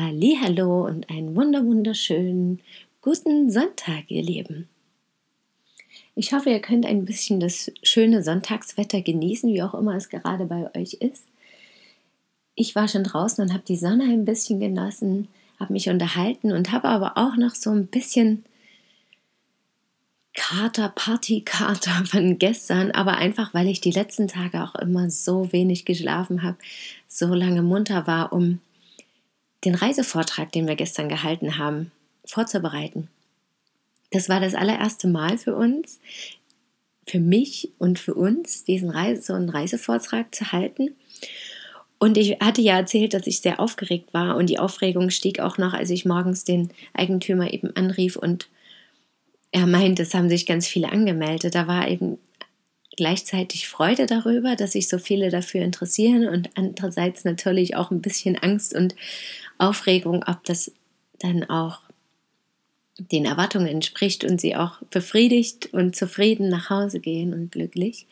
Hallo und einen wunder wunderschönen guten Sonntag, ihr Lieben. Ich hoffe, ihr könnt ein bisschen das schöne Sonntagswetter genießen, wie auch immer es gerade bei euch ist. Ich war schon draußen und habe die Sonne ein bisschen genossen, habe mich unterhalten und habe aber auch noch so ein bisschen Kater, Partykater von gestern, aber einfach, weil ich die letzten Tage auch immer so wenig geschlafen habe, so lange munter war, um den Reisevortrag, den wir gestern gehalten haben, vorzubereiten. Das war das allererste Mal für uns, für mich und für uns, diesen Reise, so einen Reisevortrag zu halten. Und ich hatte ja erzählt, dass ich sehr aufgeregt war und die Aufregung stieg auch noch, als ich morgens den Eigentümer eben anrief und er meint, es haben sich ganz viele angemeldet. Da war eben gleichzeitig Freude darüber, dass sich so viele dafür interessieren und andererseits natürlich auch ein bisschen Angst und Aufregung, ob das dann auch den Erwartungen entspricht und sie auch befriedigt und zufrieden nach Hause gehen und glücklich.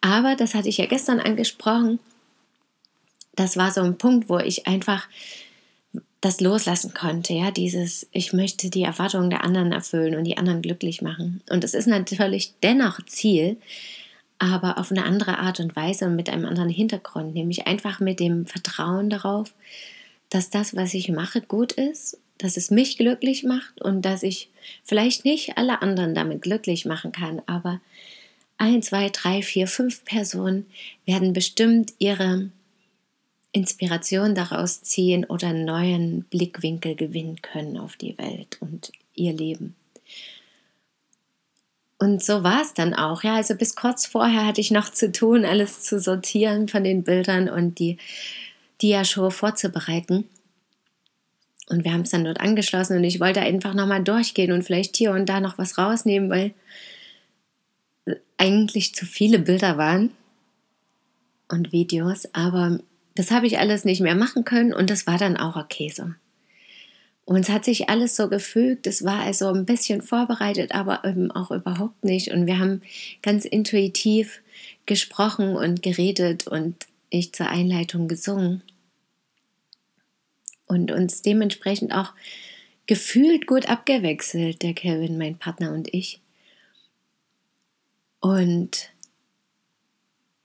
Aber das hatte ich ja gestern angesprochen. Das war so ein Punkt, wo ich einfach das loslassen konnte, ja, dieses, ich möchte die Erwartungen der anderen erfüllen und die anderen glücklich machen. Und es ist natürlich dennoch Ziel, aber auf eine andere Art und Weise und mit einem anderen Hintergrund, nämlich einfach mit dem Vertrauen darauf, dass das, was ich mache, gut ist, dass es mich glücklich macht und dass ich vielleicht nicht alle anderen damit glücklich machen kann, aber ein, zwei, drei, vier, fünf Personen werden bestimmt ihre Inspiration daraus ziehen oder einen neuen Blickwinkel gewinnen können auf die Welt und ihr Leben. Und so war es dann auch. Ja, also bis kurz vorher hatte ich noch zu tun, alles zu sortieren von den Bildern und die Dia-Show vorzubereiten. Und wir haben es dann dort angeschlossen und ich wollte einfach nochmal durchgehen und vielleicht hier und da noch was rausnehmen, weil eigentlich zu viele Bilder waren und Videos, aber das habe ich alles nicht mehr machen können und das war dann auch okay so. Und es hat sich alles so gefügt, es war also ein bisschen vorbereitet, aber eben auch überhaupt nicht. Und wir haben ganz intuitiv gesprochen und geredet und ich zur Einleitung gesungen und uns dementsprechend auch gefühlt gut abgewechselt, der Kevin, mein Partner und ich. Und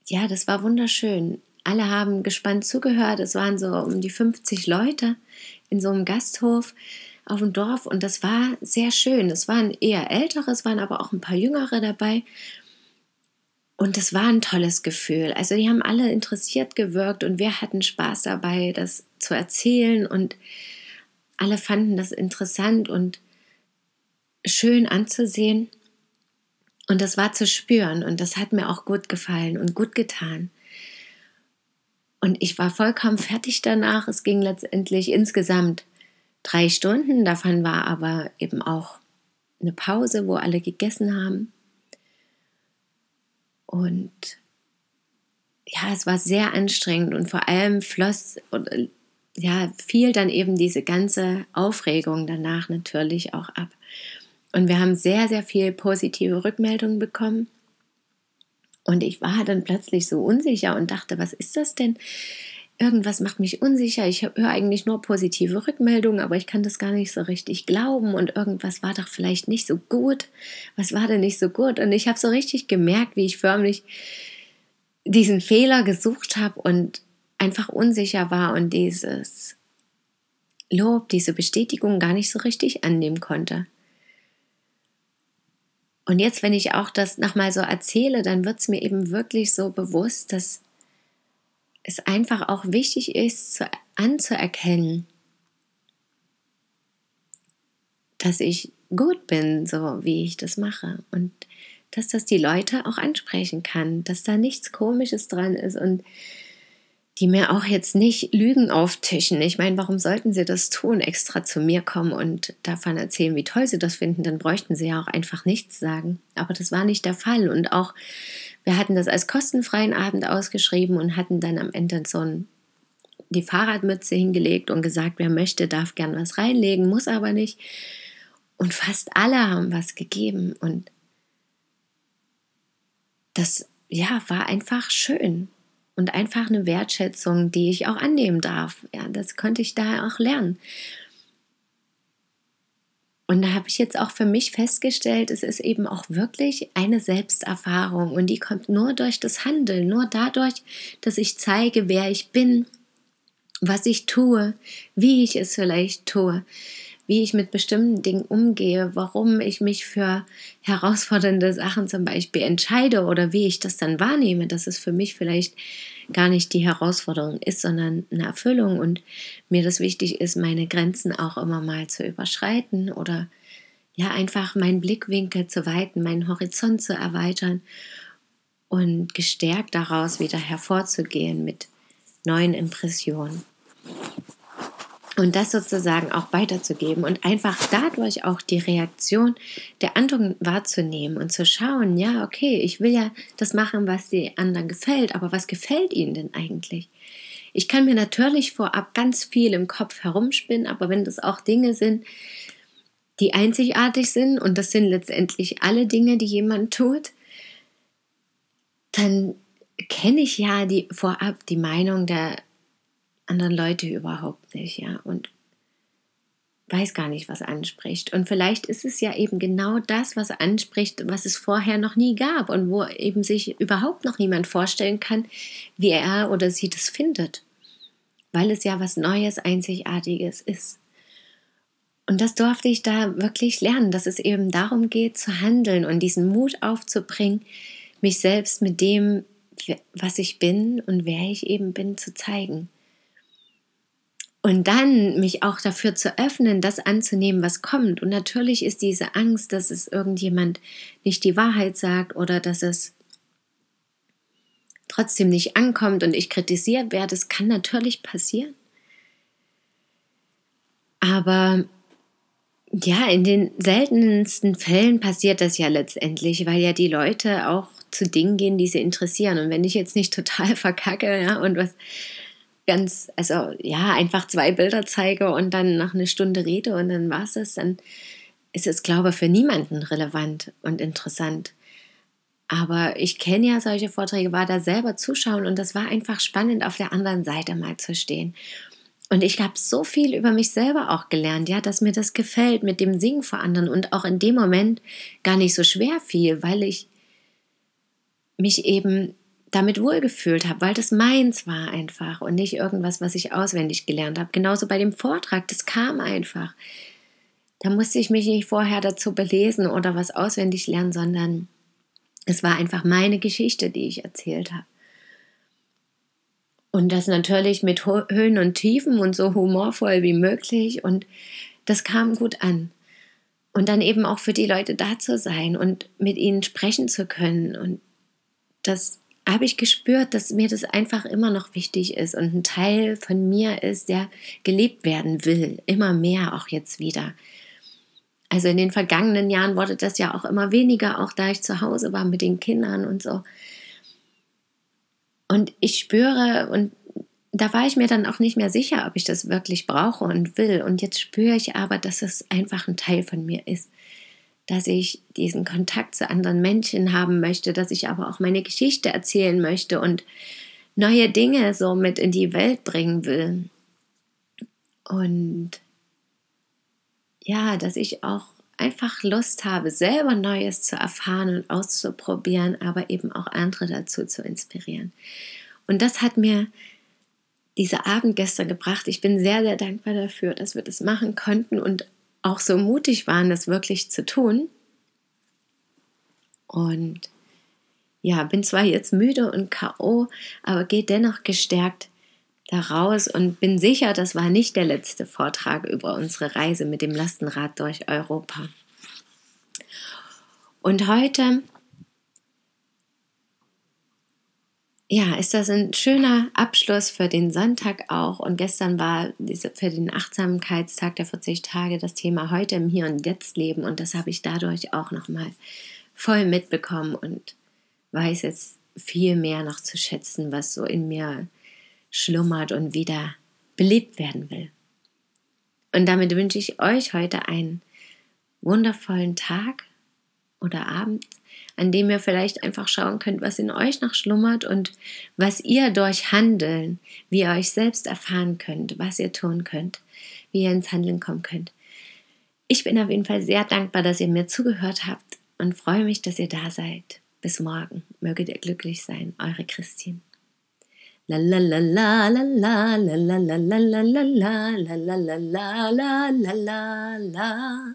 ja, das war wunderschön. Alle haben gespannt zugehört. Es waren so um die 50 Leute in so einem Gasthof auf dem Dorf und das war sehr schön. Es waren eher ältere, es waren aber auch ein paar jüngere dabei. Und es war ein tolles Gefühl. Also die haben alle interessiert gewirkt und wir hatten Spaß dabei, das zu erzählen und alle fanden das interessant und schön anzusehen. Und das war zu spüren und das hat mir auch gut gefallen und gut getan. Und ich war vollkommen fertig danach. Es ging letztendlich insgesamt drei Stunden. Davon war aber eben auch eine Pause, wo alle gegessen haben. Und ja, es war sehr anstrengend und vor allem floss und ja, fiel dann eben diese ganze Aufregung danach natürlich auch ab. Und wir haben sehr, sehr viel positive Rückmeldungen bekommen. Und ich war dann plötzlich so unsicher und dachte, was ist das denn? Irgendwas macht mich unsicher. Ich höre eigentlich nur positive Rückmeldungen, aber ich kann das gar nicht so richtig glauben. Und irgendwas war doch vielleicht nicht so gut. Was war denn nicht so gut? Und ich habe so richtig gemerkt, wie ich förmlich diesen Fehler gesucht habe und einfach unsicher war und dieses Lob, diese Bestätigung gar nicht so richtig annehmen konnte. Und jetzt, wenn ich auch das nochmal so erzähle, dann wird es mir eben wirklich so bewusst, dass es einfach auch wichtig ist, zu, anzuerkennen, dass ich gut bin, so wie ich das mache. Und dass das die Leute auch ansprechen kann, dass da nichts Komisches dran ist und die mir auch jetzt nicht Lügen auftischen. Ich meine, warum sollten sie das tun, extra zu mir kommen und davon erzählen, wie toll sie das finden? Dann bräuchten sie ja auch einfach nichts sagen. Aber das war nicht der Fall. Und auch, wir hatten das als kostenfreien Abend ausgeschrieben und hatten dann am Ende so ein, die Fahrradmütze hingelegt und gesagt, wer möchte, darf gern was reinlegen, muss aber nicht. Und fast alle haben was gegeben. Und das, ja, war einfach schön und einfach eine Wertschätzung, die ich auch annehmen darf. Ja, das konnte ich da auch lernen. Und da habe ich jetzt auch für mich festgestellt, es ist eben auch wirklich eine Selbsterfahrung und die kommt nur durch das Handeln, nur dadurch, dass ich zeige, wer ich bin, was ich tue, wie ich es vielleicht tue wie ich mit bestimmten Dingen umgehe, warum ich mich für herausfordernde Sachen zum Beispiel entscheide oder wie ich das dann wahrnehme, dass es für mich vielleicht gar nicht die Herausforderung ist, sondern eine Erfüllung und mir das wichtig ist, meine Grenzen auch immer mal zu überschreiten oder ja, einfach meinen Blickwinkel zu weiten, meinen Horizont zu erweitern und gestärkt daraus wieder hervorzugehen mit neuen Impressionen und das sozusagen auch weiterzugeben und einfach dadurch auch die Reaktion der anderen wahrzunehmen und zu schauen, ja, okay, ich will ja das machen, was den anderen gefällt, aber was gefällt ihnen denn eigentlich? Ich kann mir natürlich vorab ganz viel im Kopf herumspinnen, aber wenn das auch Dinge sind, die einzigartig sind, und das sind letztendlich alle Dinge, die jemand tut, dann kenne ich ja die vorab die Meinung der anderen Leute überhaupt nicht, ja, und weiß gar nicht, was anspricht. Und vielleicht ist es ja eben genau das, was anspricht, was es vorher noch nie gab und wo eben sich überhaupt noch niemand vorstellen kann, wie er oder sie das findet, weil es ja was Neues, Einzigartiges ist. Und das durfte ich da wirklich lernen, dass es eben darum geht, zu handeln und diesen Mut aufzubringen, mich selbst mit dem, was ich bin und wer ich eben bin, zu zeigen. Und dann mich auch dafür zu öffnen, das anzunehmen, was kommt. Und natürlich ist diese Angst, dass es irgendjemand nicht die Wahrheit sagt oder dass es trotzdem nicht ankommt und ich kritisiert werde, das kann natürlich passieren. Aber ja, in den seltensten Fällen passiert das ja letztendlich, weil ja die Leute auch zu Dingen gehen, die sie interessieren. Und wenn ich jetzt nicht total verkacke, ja, und was ganz, also ja, einfach zwei Bilder zeige und dann nach einer Stunde rede und dann war es es, dann ist es, glaube ich, für niemanden relevant und interessant. Aber ich kenne ja solche Vorträge, war da selber zuschauen und das war einfach spannend, auf der anderen Seite mal zu stehen. Und ich habe so viel über mich selber auch gelernt, ja, dass mir das gefällt mit dem Singen vor anderen und auch in dem Moment gar nicht so schwer fiel, weil ich mich eben damit wohlgefühlt habe, weil das meins war einfach und nicht irgendwas, was ich auswendig gelernt habe. Genauso bei dem Vortrag, das kam einfach. Da musste ich mich nicht vorher dazu belesen oder was auswendig lernen, sondern es war einfach meine Geschichte, die ich erzählt habe. Und das natürlich mit Höhen und Tiefen und so humorvoll wie möglich. Und das kam gut an. Und dann eben auch für die Leute da zu sein und mit ihnen sprechen zu können. Und das habe ich gespürt, dass mir das einfach immer noch wichtig ist und ein Teil von mir ist, der gelebt werden will, immer mehr auch jetzt wieder. Also in den vergangenen Jahren wurde das ja auch immer weniger, auch da ich zu Hause war mit den Kindern und so. Und ich spüre, und da war ich mir dann auch nicht mehr sicher, ob ich das wirklich brauche und will. Und jetzt spüre ich aber, dass es einfach ein Teil von mir ist dass ich diesen Kontakt zu anderen Menschen haben möchte, dass ich aber auch meine Geschichte erzählen möchte und neue Dinge so mit in die Welt bringen will. Und ja, dass ich auch einfach Lust habe, selber Neues zu erfahren und auszuprobieren, aber eben auch andere dazu zu inspirieren. Und das hat mir dieser Abend gestern gebracht. Ich bin sehr, sehr dankbar dafür, dass wir das machen konnten und auch so mutig waren, das wirklich zu tun. Und ja, bin zwar jetzt müde und KO, aber gehe dennoch gestärkt daraus und bin sicher, das war nicht der letzte Vortrag über unsere Reise mit dem Lastenrad durch Europa. Und heute ja, ist das ein schöner Abschluss für den Sonntag auch. Und gestern war für den Achtsamkeitstag der 40 Tage das Thema heute im Hier und Jetzt leben. Und das habe ich dadurch auch nochmal voll mitbekommen und weiß jetzt viel mehr noch zu schätzen, was so in mir schlummert und wieder belebt werden will. Und damit wünsche ich euch heute einen wundervollen Tag oder Abend an dem ihr vielleicht einfach schauen könnt, was in euch noch schlummert und was ihr durch Handeln, wie ihr euch selbst erfahren könnt, was ihr tun könnt, wie ihr ins Handeln kommen könnt. Ich bin auf jeden Fall sehr dankbar, dass ihr mir zugehört habt und freue mich, dass ihr da seid. Bis morgen. Möget ihr glücklich sein, eure Christine. La la la la la la la la la la la la la la la la la la la